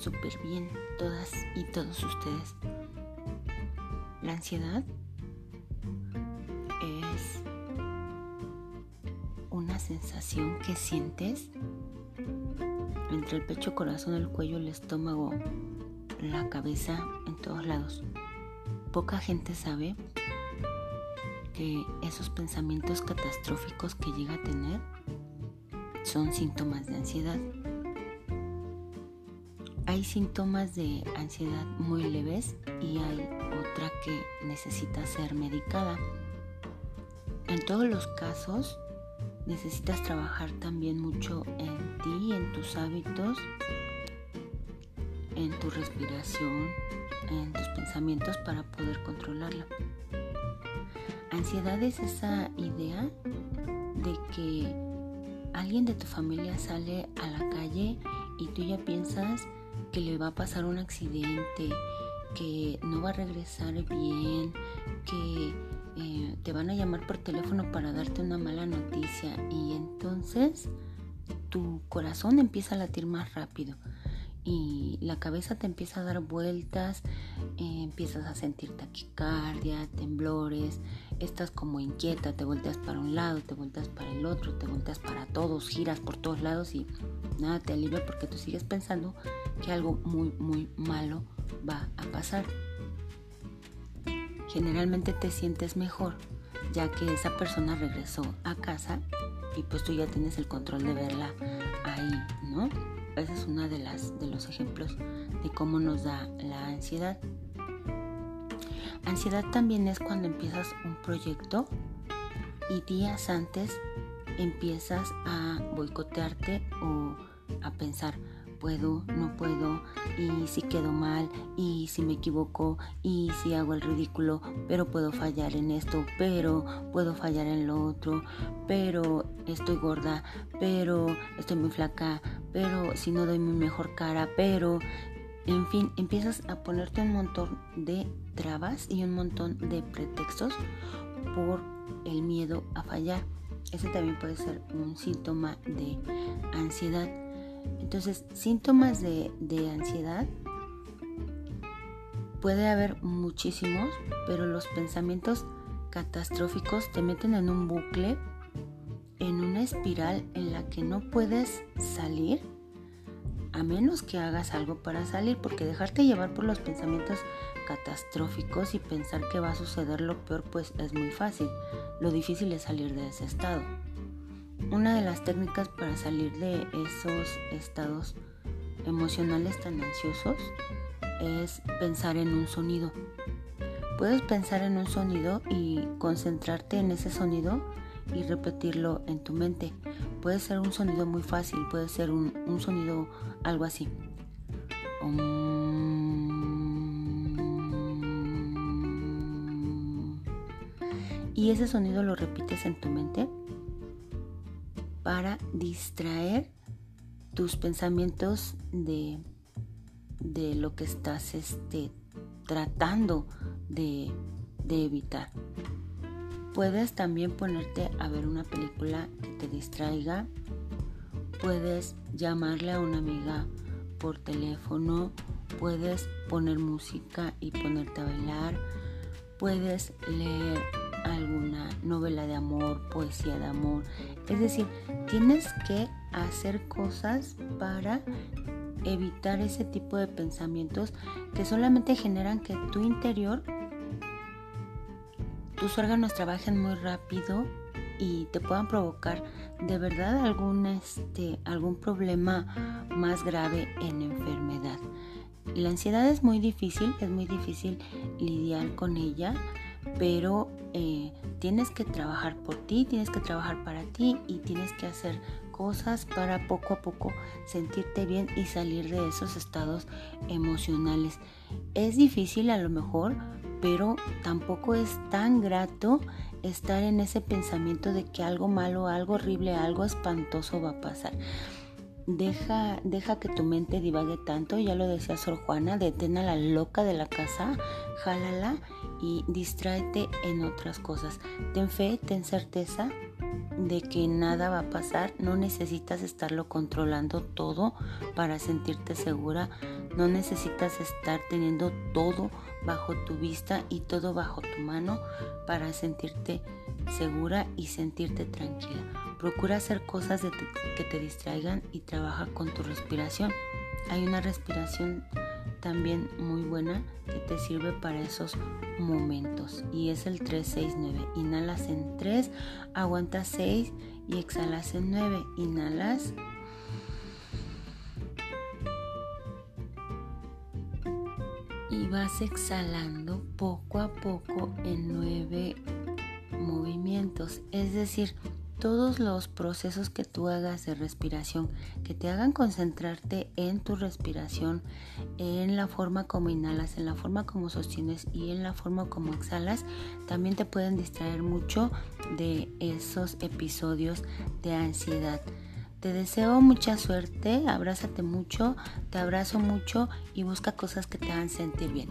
súper bien todas y todos ustedes. La ansiedad es una sensación que sientes entre el pecho, corazón, el cuello, el estómago, la cabeza, en todos lados. Poca gente sabe que esos pensamientos catastróficos que llega a tener son síntomas de ansiedad. Hay síntomas de ansiedad muy leves y hay otra que necesita ser medicada. En todos los casos necesitas trabajar también mucho en ti, en tus hábitos, en tu respiración, en tus pensamientos para poder controlarla. Ansiedad es esa idea de que alguien de tu familia sale a la calle y tú ya piensas que le va a pasar un accidente, que no va a regresar bien, que eh, te van a llamar por teléfono para darte una mala noticia y entonces tu corazón empieza a latir más rápido y la cabeza te empieza a dar vueltas, eh, empiezas a sentir taquicardia, temblores, estás como inquieta, te volteas para un lado, te volteas para el otro, te volteas para todos, giras por todos lados y nada te alivia porque tú sigues pensando que algo muy, muy malo va a pasar. Generalmente te sientes mejor ya que esa persona regresó a casa y pues tú ya tienes el control de verla ahí, ¿no? Ese es uno de, las, de los ejemplos de cómo nos da la ansiedad. Ansiedad también es cuando empiezas un proyecto y días antes empiezas a boicotearte o a pensar, puedo, no puedo, y si quedo mal, y si me equivoco, y si hago el ridículo, pero puedo fallar en esto, pero puedo fallar en lo otro, pero estoy gorda, pero estoy muy flaca, pero si no doy mi mejor cara, pero... En fin, empiezas a ponerte un montón de trabas y un montón de pretextos por el miedo a fallar. Ese también puede ser un síntoma de ansiedad. Entonces, síntomas de, ansiedad puede haber muchísimos, pero los pensamientos catastróficos te meten en un bucle, en una espiral en la que no puedes salir a menos que hagas algo para salir, porque dejarte llevar por los pensamientos catastróficos y pensar que va a suceder lo peor, pues es muy fácil. Lo difícil es salir de ese estado. Una de las técnicas para salir de esos estados emocionales tan ansiosos es pensar en un sonido. Puedes pensar en un sonido y concentrarte en ese sonido y repetirlo en tu mente. Puede ser un sonido muy fácil, puede ser un, sonido algo así. Y ese sonido lo repites en tu mente para distraer tus pensamientos de, de lo que estás este, tratando de, de evitar. Puedes también ponerte a ver una película que te distraiga. Puedes llamarle a una amiga por teléfono. Puedes poner música y ponerte a bailar. Puedes leer alguna novela de amor, poesía de amor. Es decir, tienes que hacer cosas para evitar ese tipo de pensamientos que solamente generan que tu interior, tus órganos trabajen muy rápido y te puedan provocar de verdad algún, este, algún problema más grave en enfermedad. La ansiedad es muy difícil, es muy difícil lidiar con ella pero eh, tienes que trabajar por ti, tienes que trabajar para ti y tienes que hacer cosas para poco a poco sentirte bien y salir de esos estados emocionales. Es difícil a lo mejor, pero tampoco es tan grato estar en ese pensamiento de que algo malo, algo horrible, algo espantoso va a pasar. Deja, deja que tu mente divague tanto, ya lo decía Sor Juana, detén a la loca de la casa, jálala y distráete en otras cosas. Ten fe, ten certeza de que nada va a pasar, no necesitas estarlo controlando todo para sentirte segura No necesitas estar teniendo todo bajo tu vista y todo bajo tu mano para sentirte segura y sentirte tranquila. Procura hacer cosas que te distraigan y trabaja con tu respiración. Hay una respiración también muy buena que te sirve para esos momentos y es el 369. Inhalas en 3, aguantas 6 y exhalas en 9. Inhalas. Y vas exhalando poco a poco en 9 movimientos. Es decir, todos los procesos que tú hagas de respiración, que te hagan concentrarte en tu respiración, en la forma como inhalas, en la forma como sostienes y en la forma como exhalas, también te pueden distraer mucho de esos episodios de ansiedad. Te deseo mucha suerte, abrázate mucho, te abrazo mucho y busca cosas que te hagan sentir bien.